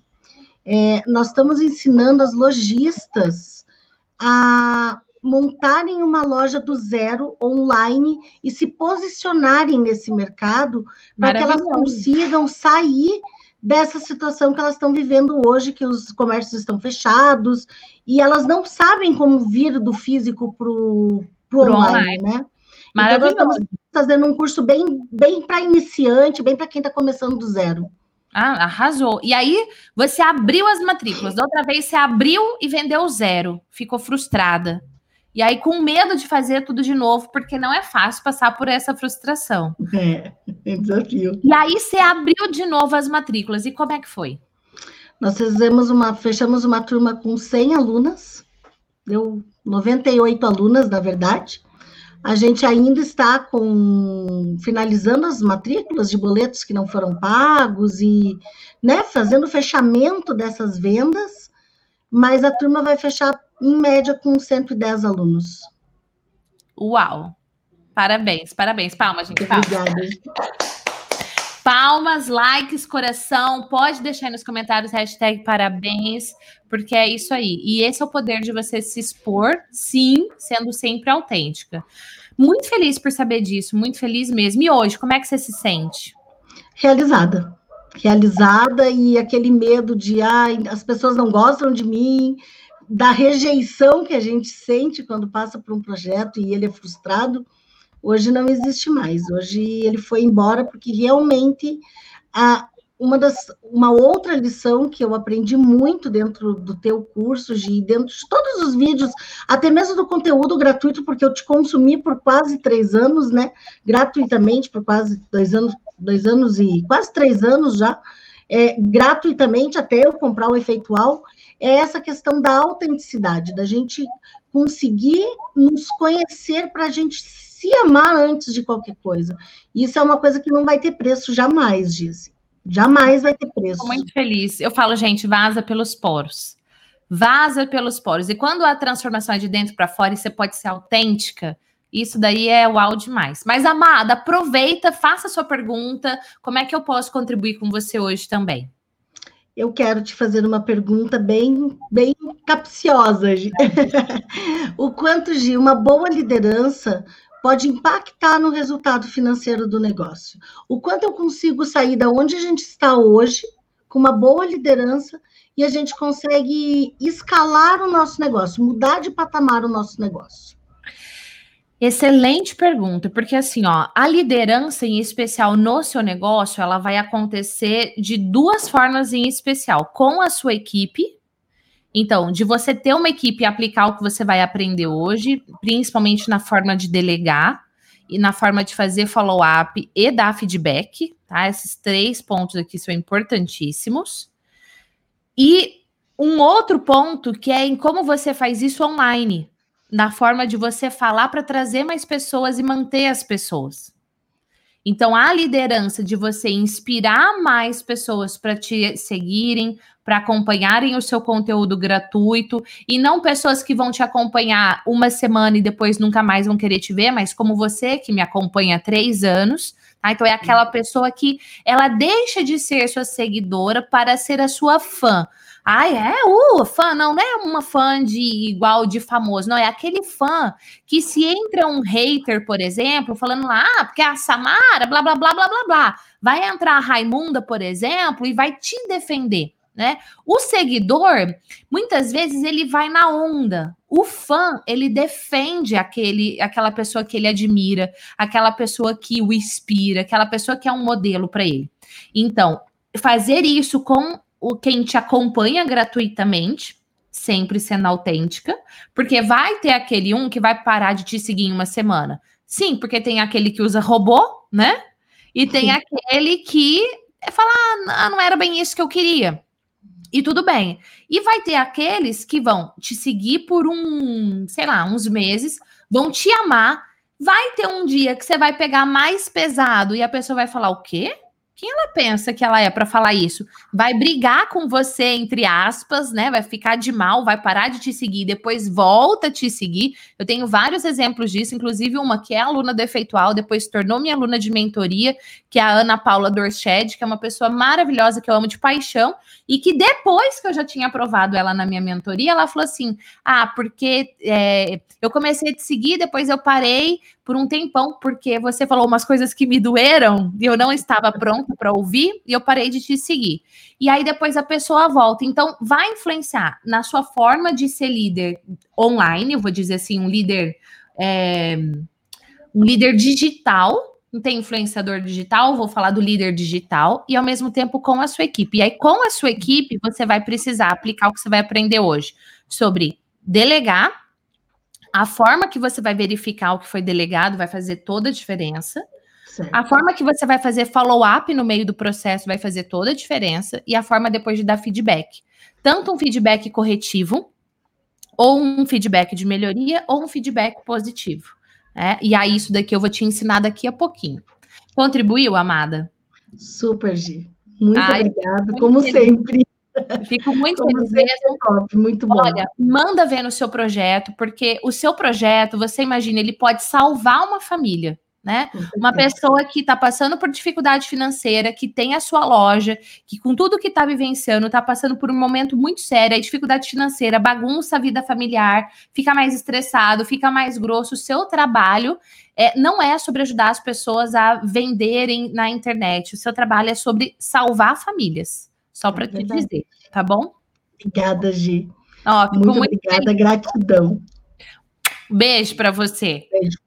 É, nós estamos ensinando as lojistas a montarem uma loja do zero online e se posicionarem nesse mercado para que elas consigam sair dessa situação que elas estão vivendo hoje, que os comércios estão fechados e elas não sabem como vir do físico para o pro online, online, né? Maravilhoso. Então, nós estamos fazendo um curso bem, bem para iniciante, bem para quem está começando do zero. Ah, arrasou. E aí, você abriu as matrículas. Da outra vez, você abriu e vendeu zero. Ficou frustrada. E aí, com medo de fazer tudo de novo, porque não é fácil passar por essa frustração. É, (laughs) é desafio. E aí, você abriu de novo as matrículas. E como é que foi? Nós fizemos uma, fechamos uma turma com 100 alunas. Deu 98 alunas, na verdade. A gente ainda está com finalizando as matrículas de boletos que não foram pagos e né, fazendo o fechamento dessas vendas, mas a turma vai fechar em média com 110 alunos. Uau! Parabéns, parabéns. Palmas, gente. Palmas. Obrigada. Palmas, likes, coração. Pode deixar aí nos comentários hashtag parabéns, porque é isso aí. E esse é o poder de você se expor, sim, sendo sempre autêntica. Muito feliz por saber disso, muito feliz mesmo. E hoje, como é que você se sente? Realizada. Realizada e aquele medo de, ai, as pessoas não gostam de mim, da rejeição que a gente sente quando passa por um projeto e ele é frustrado hoje não existe mais. Hoje ele foi embora porque realmente a, uma, das, uma outra lição que eu aprendi muito dentro do teu curso, de dentro de todos os vídeos, até mesmo do conteúdo gratuito, porque eu te consumi por quase três anos, né? Gratuitamente, por quase dois anos, dois anos e quase três anos já, é, gratuitamente, até eu comprar o efeitual, é essa questão da autenticidade, da gente conseguir nos conhecer para a gente se amar antes de qualquer coisa. Isso é uma coisa que não vai ter preço jamais, Giz. Jamais vai ter preço. Estou muito feliz. Eu falo, gente, vaza pelos poros. Vaza pelos poros. E quando a transformação é de dentro para fora e você pode ser autêntica, isso daí é uau demais. Mas, amada, aproveita, faça a sua pergunta. Como é que eu posso contribuir com você hoje também? Eu quero te fazer uma pergunta bem, bem capciosa, (laughs) o quanto, Gi, uma boa liderança pode impactar no resultado financeiro do negócio. O quanto eu consigo sair da onde a gente está hoje, com uma boa liderança, e a gente consegue escalar o nosso negócio, mudar de patamar o nosso negócio. Excelente pergunta, porque assim, ó, a liderança em especial no seu negócio, ela vai acontecer de duas formas em especial, com a sua equipe, então, de você ter uma equipe e aplicar o que você vai aprender hoje, principalmente na forma de delegar e na forma de fazer follow-up e dar feedback, tá? Esses três pontos aqui são importantíssimos. E um outro ponto que é em como você faz isso online, na forma de você falar para trazer mais pessoas e manter as pessoas. Então, a liderança de você inspirar mais pessoas para te seguirem, para acompanharem o seu conteúdo gratuito e não pessoas que vão te acompanhar uma semana e depois nunca mais vão querer te ver, mas como você que me acompanha há três anos. Tá? Então é aquela pessoa que ela deixa de ser sua seguidora para ser a sua fã. Ai, é, uh, fã, não, não é uma fã de igual de famoso, não, é aquele fã que se entra um hater, por exemplo, falando lá, ah, porque a Samara, blá, blá, blá, blá, blá, blá, vai entrar a Raimunda, por exemplo, e vai te defender né? O seguidor, muitas vezes ele vai na onda. O fã, ele defende aquele, aquela pessoa que ele admira, aquela pessoa que o inspira, aquela pessoa que é um modelo para ele. Então, fazer isso com o quem te acompanha gratuitamente, sempre sendo autêntica, porque vai ter aquele um que vai parar de te seguir em uma semana. Sim, porque tem aquele que usa robô, né? E tem Sim. aquele que fala, ah, não era bem isso que eu queria. E tudo bem. E vai ter aqueles que vão te seguir por um, sei lá, uns meses, vão te amar. Vai ter um dia que você vai pegar mais pesado e a pessoa vai falar: o quê? Quem ela pensa que ela é para falar isso? Vai brigar com você, entre aspas, né? Vai ficar de mal, vai parar de te seguir, depois volta a te seguir. Eu tenho vários exemplos disso, inclusive uma que é aluna defeitual, depois se tornou minha aluna de mentoria, que é a Ana Paula Dorshed, que é uma pessoa maravilhosa que eu amo de paixão, e que depois que eu já tinha aprovado ela na minha mentoria, ela falou assim: ah, porque é, eu comecei a te seguir, depois eu parei por um tempão, porque você falou umas coisas que me doeram e eu não estava pronta para ouvir e eu parei de te seguir. E aí depois a pessoa volta. Então, vai influenciar na sua forma de ser líder online, eu vou dizer assim, um líder. É, um líder digital, não tem influenciador digital, vou falar do líder digital, e ao mesmo tempo com a sua equipe. E aí, com a sua equipe, você vai precisar aplicar o que você vai aprender hoje sobre delegar, a forma que você vai verificar o que foi delegado vai fazer toda a diferença. Certo. A forma que você vai fazer follow-up no meio do processo vai fazer toda a diferença. E a forma depois de dar feedback. Tanto um feedback corretivo, ou um feedback de melhoria, ou um feedback positivo. Né? E aí, isso daqui eu vou te ensinar daqui a pouquinho. Contribuiu, amada? Super, Gi. Muito Ai, obrigada, como feliz. sempre. Fico muito feliz mesmo. Top, muito bom. Olha, manda ver no seu projeto, porque o seu projeto, você imagina, ele pode salvar uma família né? Uma pessoa que está passando por dificuldade financeira, que tem a sua loja, que com tudo que está vivenciando, está passando por um momento muito sério, dificuldade financeira, bagunça a vida familiar, fica mais estressado, fica mais grosso. O seu trabalho é, não é sobre ajudar as pessoas a venderem na internet. O seu trabalho é sobre salvar famílias. Só para é te dizer, tá bom? Obrigada, Gi. Ó, muito, muito obrigada, feliz. gratidão. Beijo para você. Beijo.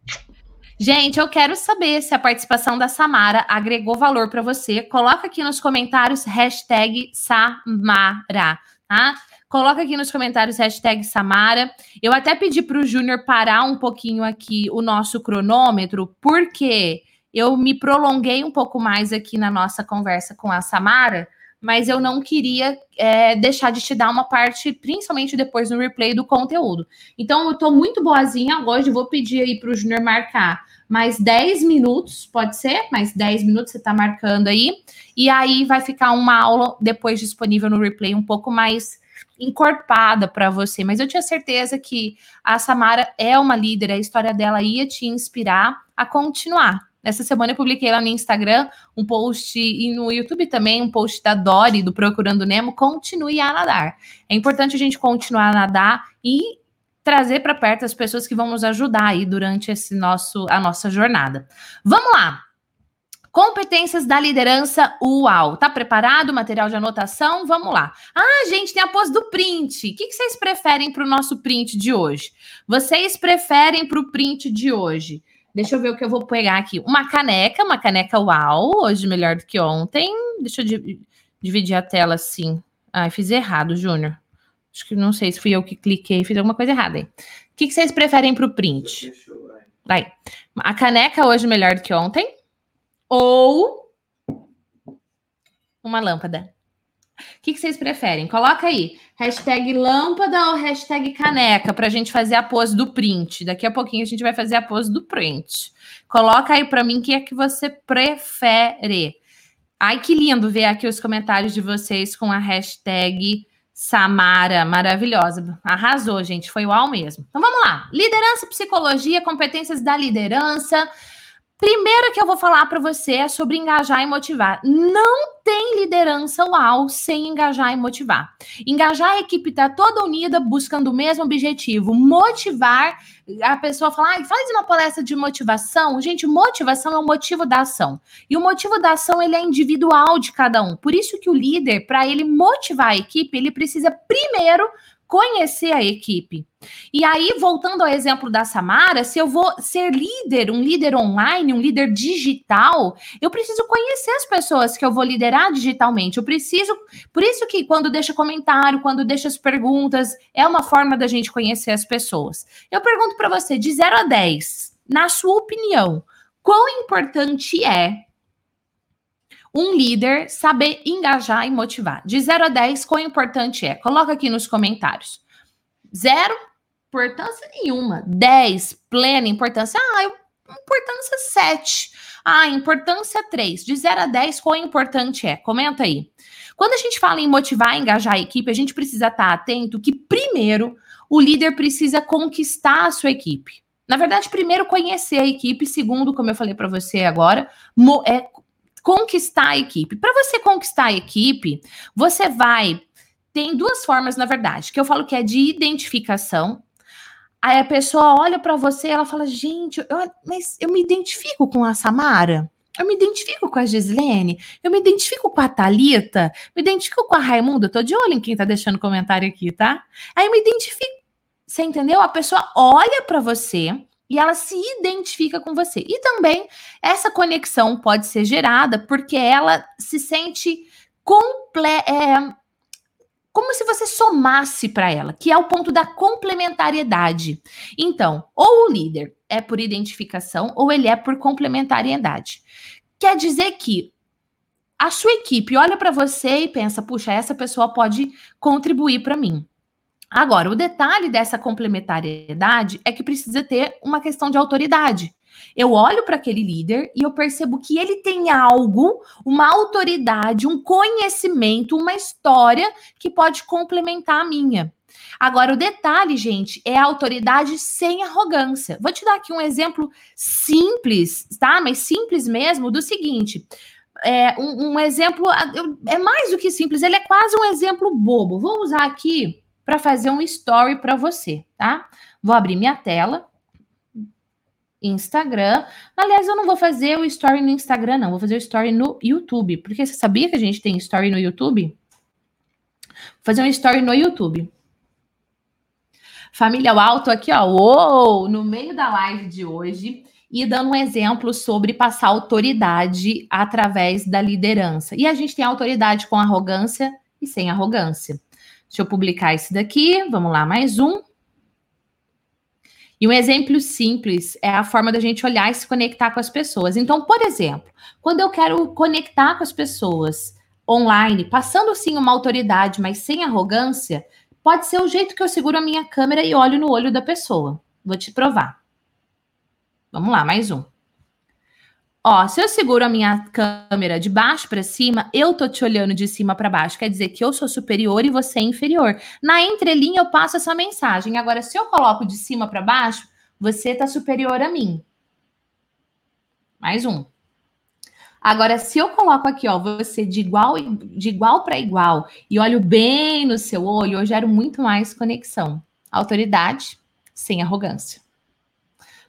Gente, eu quero saber se a participação da Samara agregou valor para você. Coloca aqui nos comentários hashtag Samara, tá? Coloca aqui nos comentários hashtag Samara. Eu até pedi para o Júnior parar um pouquinho aqui o nosso cronômetro, porque eu me prolonguei um pouco mais aqui na nossa conversa com a Samara, mas eu não queria é, deixar de te dar uma parte, principalmente depois no replay do conteúdo. Então, eu estou muito boazinha hoje, vou pedir aí para o Júnior marcar mais 10 minutos, pode ser? Mais 10 minutos você está marcando aí, e aí vai ficar uma aula depois disponível no replay um pouco mais encorpada para você, mas eu tinha certeza que a Samara é uma líder, a história dela ia te inspirar a continuar. Essa semana eu publiquei lá no Instagram um post e no YouTube também um post da Dori do Procurando Nemo, continue a nadar. É importante a gente continuar a nadar e trazer para perto as pessoas que vão nos ajudar aí durante esse nosso a nossa jornada. Vamos lá. Competências da liderança UAU. Tá preparado? Material de anotação? Vamos lá. Ah, gente, tem a pose do print. O que, que vocês preferem para o nosso print de hoje? Vocês preferem para o print de hoje? Deixa eu ver o que eu vou pegar aqui. Uma caneca, uma caneca uau, hoje melhor do que ontem. Deixa eu dividir a tela assim. Ai, fiz errado, Júnior. Acho que não sei se fui eu que cliquei, fiz alguma coisa errada aí. O que, que vocês preferem para o print? Vai. A caneca hoje melhor do que ontem? Ou uma lâmpada? O que, que, vocês preferem? Coloca aí, hashtag lâmpada ou hashtag caneca, para a gente fazer a pose do print. Daqui a pouquinho a gente vai fazer a pose do print. Coloca aí para mim o que é que você prefere. Ai, que lindo ver aqui os comentários de vocês com a hashtag Samara, maravilhosa. Arrasou, gente. Foi igual mesmo. Então vamos lá. Liderança, psicologia, competências da liderança. Primeiro que eu vou falar para você é sobre engajar e motivar. Não tem liderança uau sem engajar e motivar. Engajar a equipe está toda unida buscando o mesmo objetivo. Motivar a pessoa falar, ah, faz uma palestra de motivação. Gente, motivação é o motivo da ação. E o motivo da ação ele é individual de cada um. Por isso que o líder, para ele motivar a equipe, ele precisa primeiro conhecer a equipe. E aí, voltando ao exemplo da Samara, se eu vou ser líder, um líder online, um líder digital, eu preciso conhecer as pessoas que eu vou liderar digitalmente. Eu preciso, por isso que quando deixa comentário, quando deixa as perguntas, é uma forma da gente conhecer as pessoas. Eu pergunto para você, de 0 a 10, na sua opinião, quão importante é um líder saber engajar e motivar. De 0 a 10, quão importante é? Coloca aqui nos comentários. Zero, importância nenhuma. 10, plena importância. Ah, importância 7. Ah, importância 3. De 0 a 10, quão importante é? Comenta aí. Quando a gente fala em motivar, engajar a equipe, a gente precisa estar atento que, primeiro, o líder precisa conquistar a sua equipe. Na verdade, primeiro conhecer a equipe, segundo, como eu falei para você agora, é conquistar a equipe. Para você conquistar a equipe, você vai. Tem duas formas, na verdade, que eu falo que é de identificação. Aí a pessoa olha para você ela fala: gente, eu, mas eu me identifico com a Samara. Eu me identifico com a Gislene, eu me identifico com a Talita, me identifico com a Raimunda, tô de olho em quem tá deixando comentário aqui, tá? Aí eu me identifico. Você entendeu? A pessoa olha para você, e ela se identifica com você. E também essa conexão pode ser gerada porque ela se sente comple é, como se você somasse para ela, que é o ponto da complementariedade. Então, ou o líder é por identificação ou ele é por complementariedade. Quer dizer que a sua equipe olha para você e pensa: puxa, essa pessoa pode contribuir para mim. Agora, o detalhe dessa complementariedade é que precisa ter uma questão de autoridade. Eu olho para aquele líder e eu percebo que ele tem algo, uma autoridade, um conhecimento, uma história que pode complementar a minha. Agora, o detalhe, gente, é a autoridade sem arrogância. Vou te dar aqui um exemplo simples, tá? Mas simples mesmo, do seguinte. É, um, um exemplo, é mais do que simples, ele é quase um exemplo bobo. Vou usar aqui para fazer um story para você, tá? Vou abrir minha tela. Instagram. Aliás, eu não vou fazer o story no Instagram, não. Vou fazer o story no YouTube. Porque você sabia que a gente tem story no YouTube? Vou fazer um story no YouTube. Família Alto aqui, ó. Uou, no meio da live de hoje. e dando um exemplo sobre passar autoridade através da liderança. E a gente tem autoridade com arrogância e sem arrogância. Deixa eu publicar esse daqui. Vamos lá, mais um. E um exemplo simples é a forma da gente olhar e se conectar com as pessoas. Então, por exemplo, quando eu quero conectar com as pessoas online, passando sim uma autoridade, mas sem arrogância, pode ser o jeito que eu seguro a minha câmera e olho no olho da pessoa. Vou te provar. Vamos lá, mais um. Ó, se eu seguro a minha câmera de baixo para cima, eu tô te olhando de cima para baixo. Quer dizer que eu sou superior e você é inferior. Na entrelinha eu passo essa mensagem. Agora, se eu coloco de cima para baixo, você tá superior a mim. Mais um. Agora, se eu coloco aqui, ó, você de igual de igual para igual e olho bem no seu olho, eu gero muito mais conexão. Autoridade sem arrogância.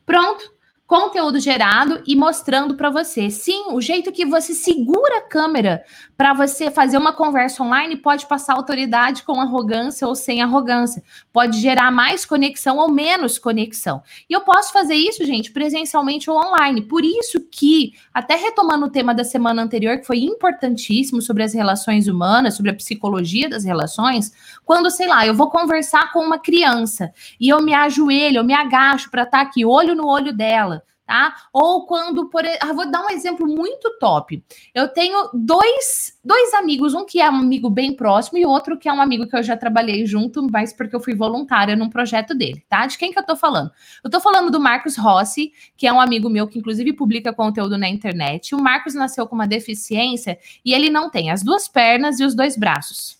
Pronto conteúdo gerado e mostrando para você. Sim, o jeito que você segura a câmera para você fazer uma conversa online pode passar autoridade com arrogância ou sem arrogância. Pode gerar mais conexão ou menos conexão. E eu posso fazer isso, gente, presencialmente ou online. Por isso que, até retomando o tema da semana anterior, que foi importantíssimo sobre as relações humanas, sobre a psicologia das relações, quando, sei lá, eu vou conversar com uma criança e eu me ajoelho, eu me agacho para estar tá aqui olho no olho dela tá? Ou quando, por ah, vou dar um exemplo muito top. Eu tenho dois, dois amigos, um que é um amigo bem próximo e outro que é um amigo que eu já trabalhei junto, mas porque eu fui voluntária num projeto dele, tá? De quem que eu tô falando? Eu tô falando do Marcos Rossi, que é um amigo meu que inclusive publica conteúdo na internet. O Marcos nasceu com uma deficiência e ele não tem as duas pernas e os dois braços.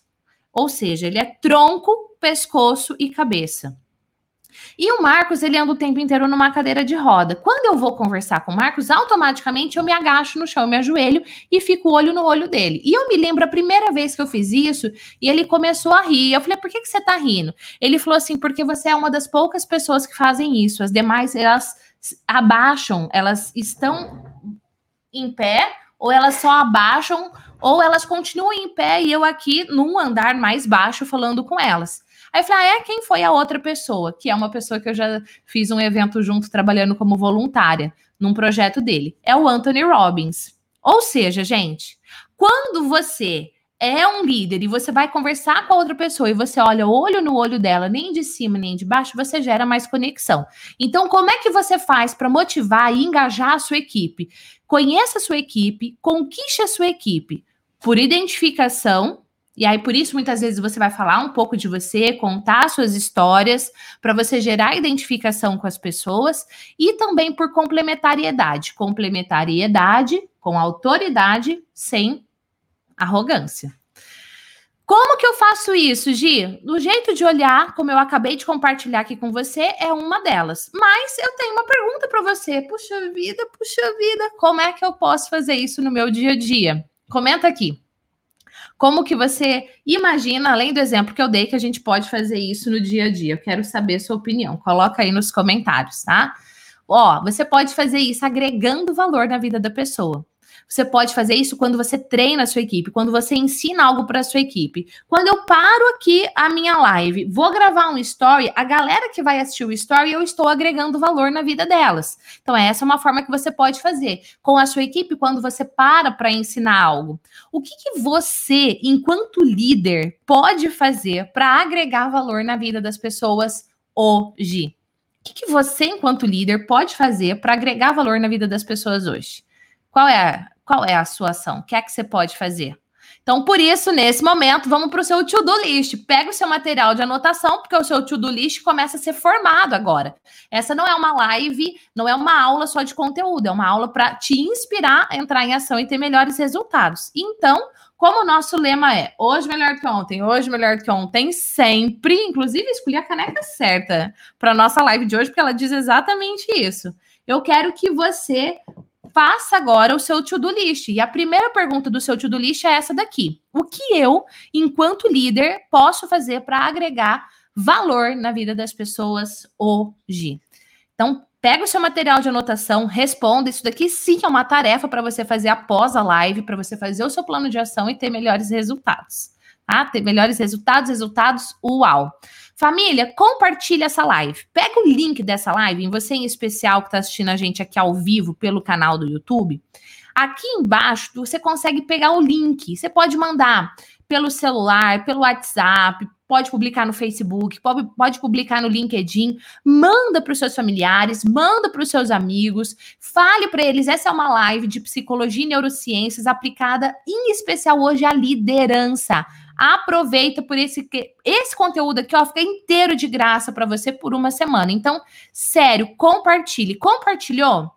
Ou seja, ele é tronco, pescoço e cabeça. E o Marcos, ele anda o tempo inteiro numa cadeira de roda. Quando eu vou conversar com o Marcos, automaticamente eu me agacho no chão, eu me ajoelho e fico olho no olho dele. E eu me lembro a primeira vez que eu fiz isso e ele começou a rir. Eu falei, por que, que você tá rindo? Ele falou assim, porque você é uma das poucas pessoas que fazem isso. As demais, elas abaixam, elas estão em pé ou elas só abaixam ou elas continuam em pé e eu aqui num andar mais baixo falando com elas. Aí eu falei, ah, é quem foi a outra pessoa? Que é uma pessoa que eu já fiz um evento junto trabalhando como voluntária num projeto dele. É o Anthony Robbins. Ou seja, gente, quando você é um líder e você vai conversar com a outra pessoa e você olha olho no olho dela, nem de cima nem de baixo, você gera mais conexão. Então, como é que você faz para motivar e engajar a sua equipe? Conheça a sua equipe, conquiste a sua equipe por identificação e aí, por isso, muitas vezes você vai falar um pouco de você, contar suas histórias, para você gerar identificação com as pessoas, e também por complementariedade. Complementariedade com autoridade, sem arrogância. Como que eu faço isso, Gi? Do jeito de olhar, como eu acabei de compartilhar aqui com você, é uma delas. Mas eu tenho uma pergunta para você. Puxa vida, puxa vida, como é que eu posso fazer isso no meu dia a dia? Comenta aqui. Como que você imagina, além do exemplo que eu dei, que a gente pode fazer isso no dia a dia? Eu quero saber sua opinião. Coloca aí nos comentários, tá? Ó, você pode fazer isso agregando valor na vida da pessoa. Você pode fazer isso quando você treina a sua equipe, quando você ensina algo para a sua equipe. Quando eu paro aqui a minha live, vou gravar um story, a galera que vai assistir o story, eu estou agregando valor na vida delas. Então, essa é uma forma que você pode fazer com a sua equipe quando você para para ensinar algo. O que, que você, enquanto líder, pode fazer para agregar valor na vida das pessoas hoje? O que, que você, enquanto líder, pode fazer para agregar valor na vida das pessoas hoje? Qual é qual é a sua ação? O que é que você pode fazer? Então, por isso, nesse momento, vamos para o seu to-do list. Pega o seu material de anotação, porque o seu to-do list começa a ser formado agora. Essa não é uma live, não é uma aula só de conteúdo, é uma aula para te inspirar a entrar em ação e ter melhores resultados. Então, como o nodo lema é hoje melhor que ontem, hoje melhor que ontem, sempre, inclusive escolhi a caneca certa para nossa live de hoje, porque ela diz exatamente isso. Eu quero que você faça agora o seu to-do list. E a primeira pergunta do seu to-do list é essa daqui: O que eu, enquanto líder, posso fazer para agregar valor na vida das pessoas hoje? Então, pega o seu material de anotação, responda. Isso daqui sim é uma tarefa para você fazer após a live, para você fazer o seu plano de ação e ter melhores resultados. Ah, ter melhores resultados, resultados, uau. Família, compartilha essa live. Pega o link dessa live, você em especial que está assistindo a gente aqui ao vivo pelo canal do YouTube. Aqui embaixo você consegue pegar o link. Você pode mandar pelo celular, pelo WhatsApp, pode publicar no Facebook, pode, pode publicar no LinkedIn, manda para os seus familiares, manda para os seus amigos, fale para eles. Essa é uma live de psicologia e neurociências aplicada em especial hoje à liderança. Aproveita por esse esse conteúdo aqui, ó, fica inteiro de graça para você por uma semana. Então, sério, compartilhe. Compartilhou?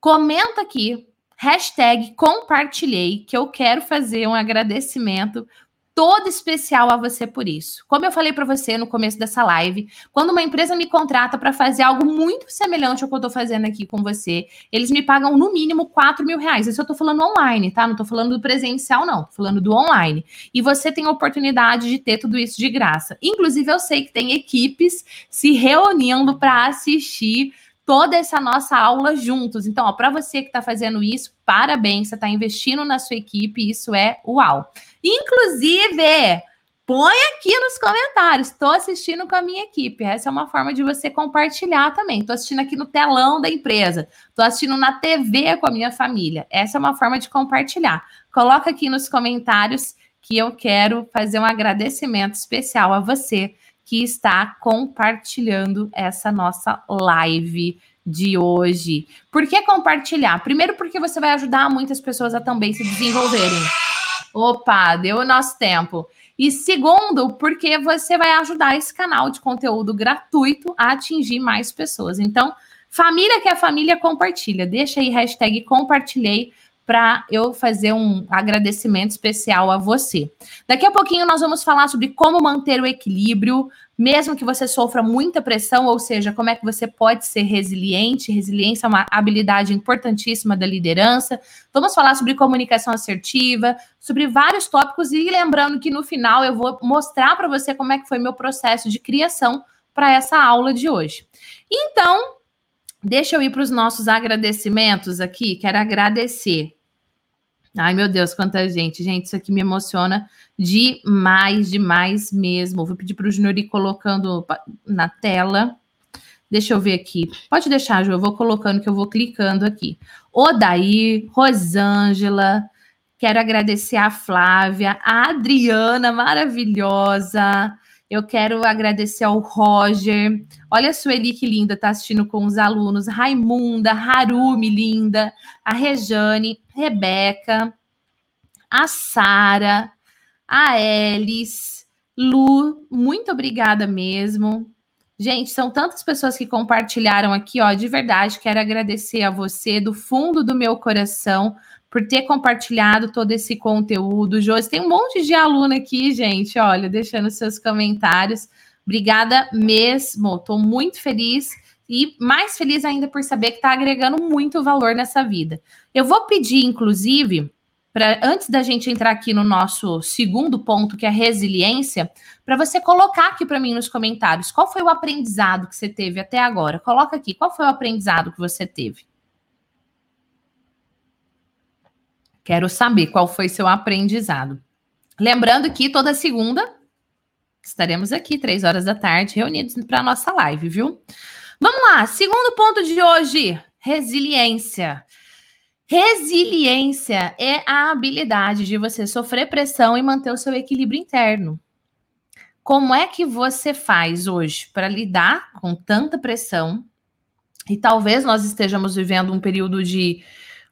Comenta aqui, hashtag compartilhei, que eu quero fazer um agradecimento todo especial a você por isso. Como eu falei para você no começo dessa live, quando uma empresa me contrata para fazer algo muito semelhante ao que eu estou fazendo aqui com você, eles me pagam no mínimo 4 mil reais. Isso eu estou falando online, tá? Não estou falando do presencial, não. Tô falando do online. E você tem a oportunidade de ter tudo isso de graça. Inclusive, eu sei que tem equipes se reunindo para assistir toda essa nossa aula juntos. Então, para você que está fazendo isso, parabéns, você está investindo na sua equipe, isso é uau. Inclusive, põe aqui nos comentários, estou assistindo com a minha equipe. Essa é uma forma de você compartilhar também. Estou assistindo aqui no telão da empresa, estou assistindo na TV com a minha família. Essa é uma forma de compartilhar. Coloca aqui nos comentários que eu quero fazer um agradecimento especial a você que está compartilhando essa nossa live de hoje. Por que compartilhar? Primeiro, porque você vai ajudar muitas pessoas a também se desenvolverem. Opa, deu o nosso tempo. E segundo, porque você vai ajudar esse canal de conteúdo gratuito a atingir mais pessoas. Então, família que é família, compartilha. Deixa aí hashtag compartilhei para eu fazer um agradecimento especial a você. Daqui a pouquinho nós vamos falar sobre como manter o equilíbrio, mesmo que você sofra muita pressão, ou seja, como é que você pode ser resiliente. Resiliência é uma habilidade importantíssima da liderança. Vamos falar sobre comunicação assertiva, sobre vários tópicos e lembrando que no final eu vou mostrar para você como é que foi meu processo de criação para essa aula de hoje. Então, deixa eu ir para os nossos agradecimentos aqui. Quero agradecer Ai, meu Deus, quanta gente. Gente, isso aqui me emociona demais, demais mesmo. Vou pedir para o Junior ir colocando na tela. Deixa eu ver aqui. Pode deixar, Ju, eu vou colocando que eu vou clicando aqui. Odair, Rosângela, quero agradecer a Flávia, a Adriana, maravilhosa. Eu quero agradecer ao Roger. Olha a Sueli que linda, tá assistindo com os alunos. Raimunda, Harumi, linda. A Rejane, Rebeca, a Sara, a Elis, Lu, muito obrigada mesmo. Gente, são tantas pessoas que compartilharam aqui, ó, de verdade, quero agradecer a você do fundo do meu coração por ter compartilhado todo esse conteúdo. Josi, tem um monte de aluno aqui, gente, olha, deixando seus comentários. Obrigada mesmo, estou muito feliz e mais feliz ainda por saber que está agregando muito valor nessa vida. Eu vou pedir, inclusive, para antes da gente entrar aqui no nosso segundo ponto, que é resiliência, para você colocar aqui para mim nos comentários qual foi o aprendizado que você teve até agora. Coloca aqui qual foi o aprendizado que você teve. Quero saber qual foi seu aprendizado. Lembrando que toda segunda estaremos aqui, três horas da tarde, reunidos para a nossa live, viu? Vamos lá, segundo ponto de hoje: resiliência. Resiliência é a habilidade de você sofrer pressão e manter o seu equilíbrio interno. Como é que você faz hoje para lidar com tanta pressão? E talvez nós estejamos vivendo um período de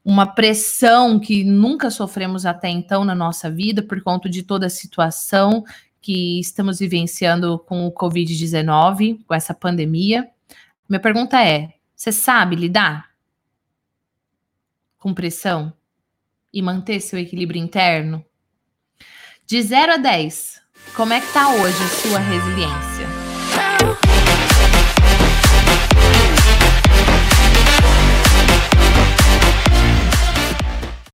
uma pressão que nunca sofremos até então na nossa vida por conta de toda a situação que estamos vivenciando com o Covid-19, com essa pandemia. Minha pergunta é: você sabe lidar com pressão e manter seu equilíbrio interno? De 0 a 10, como é que tá hoje a sua resiliência?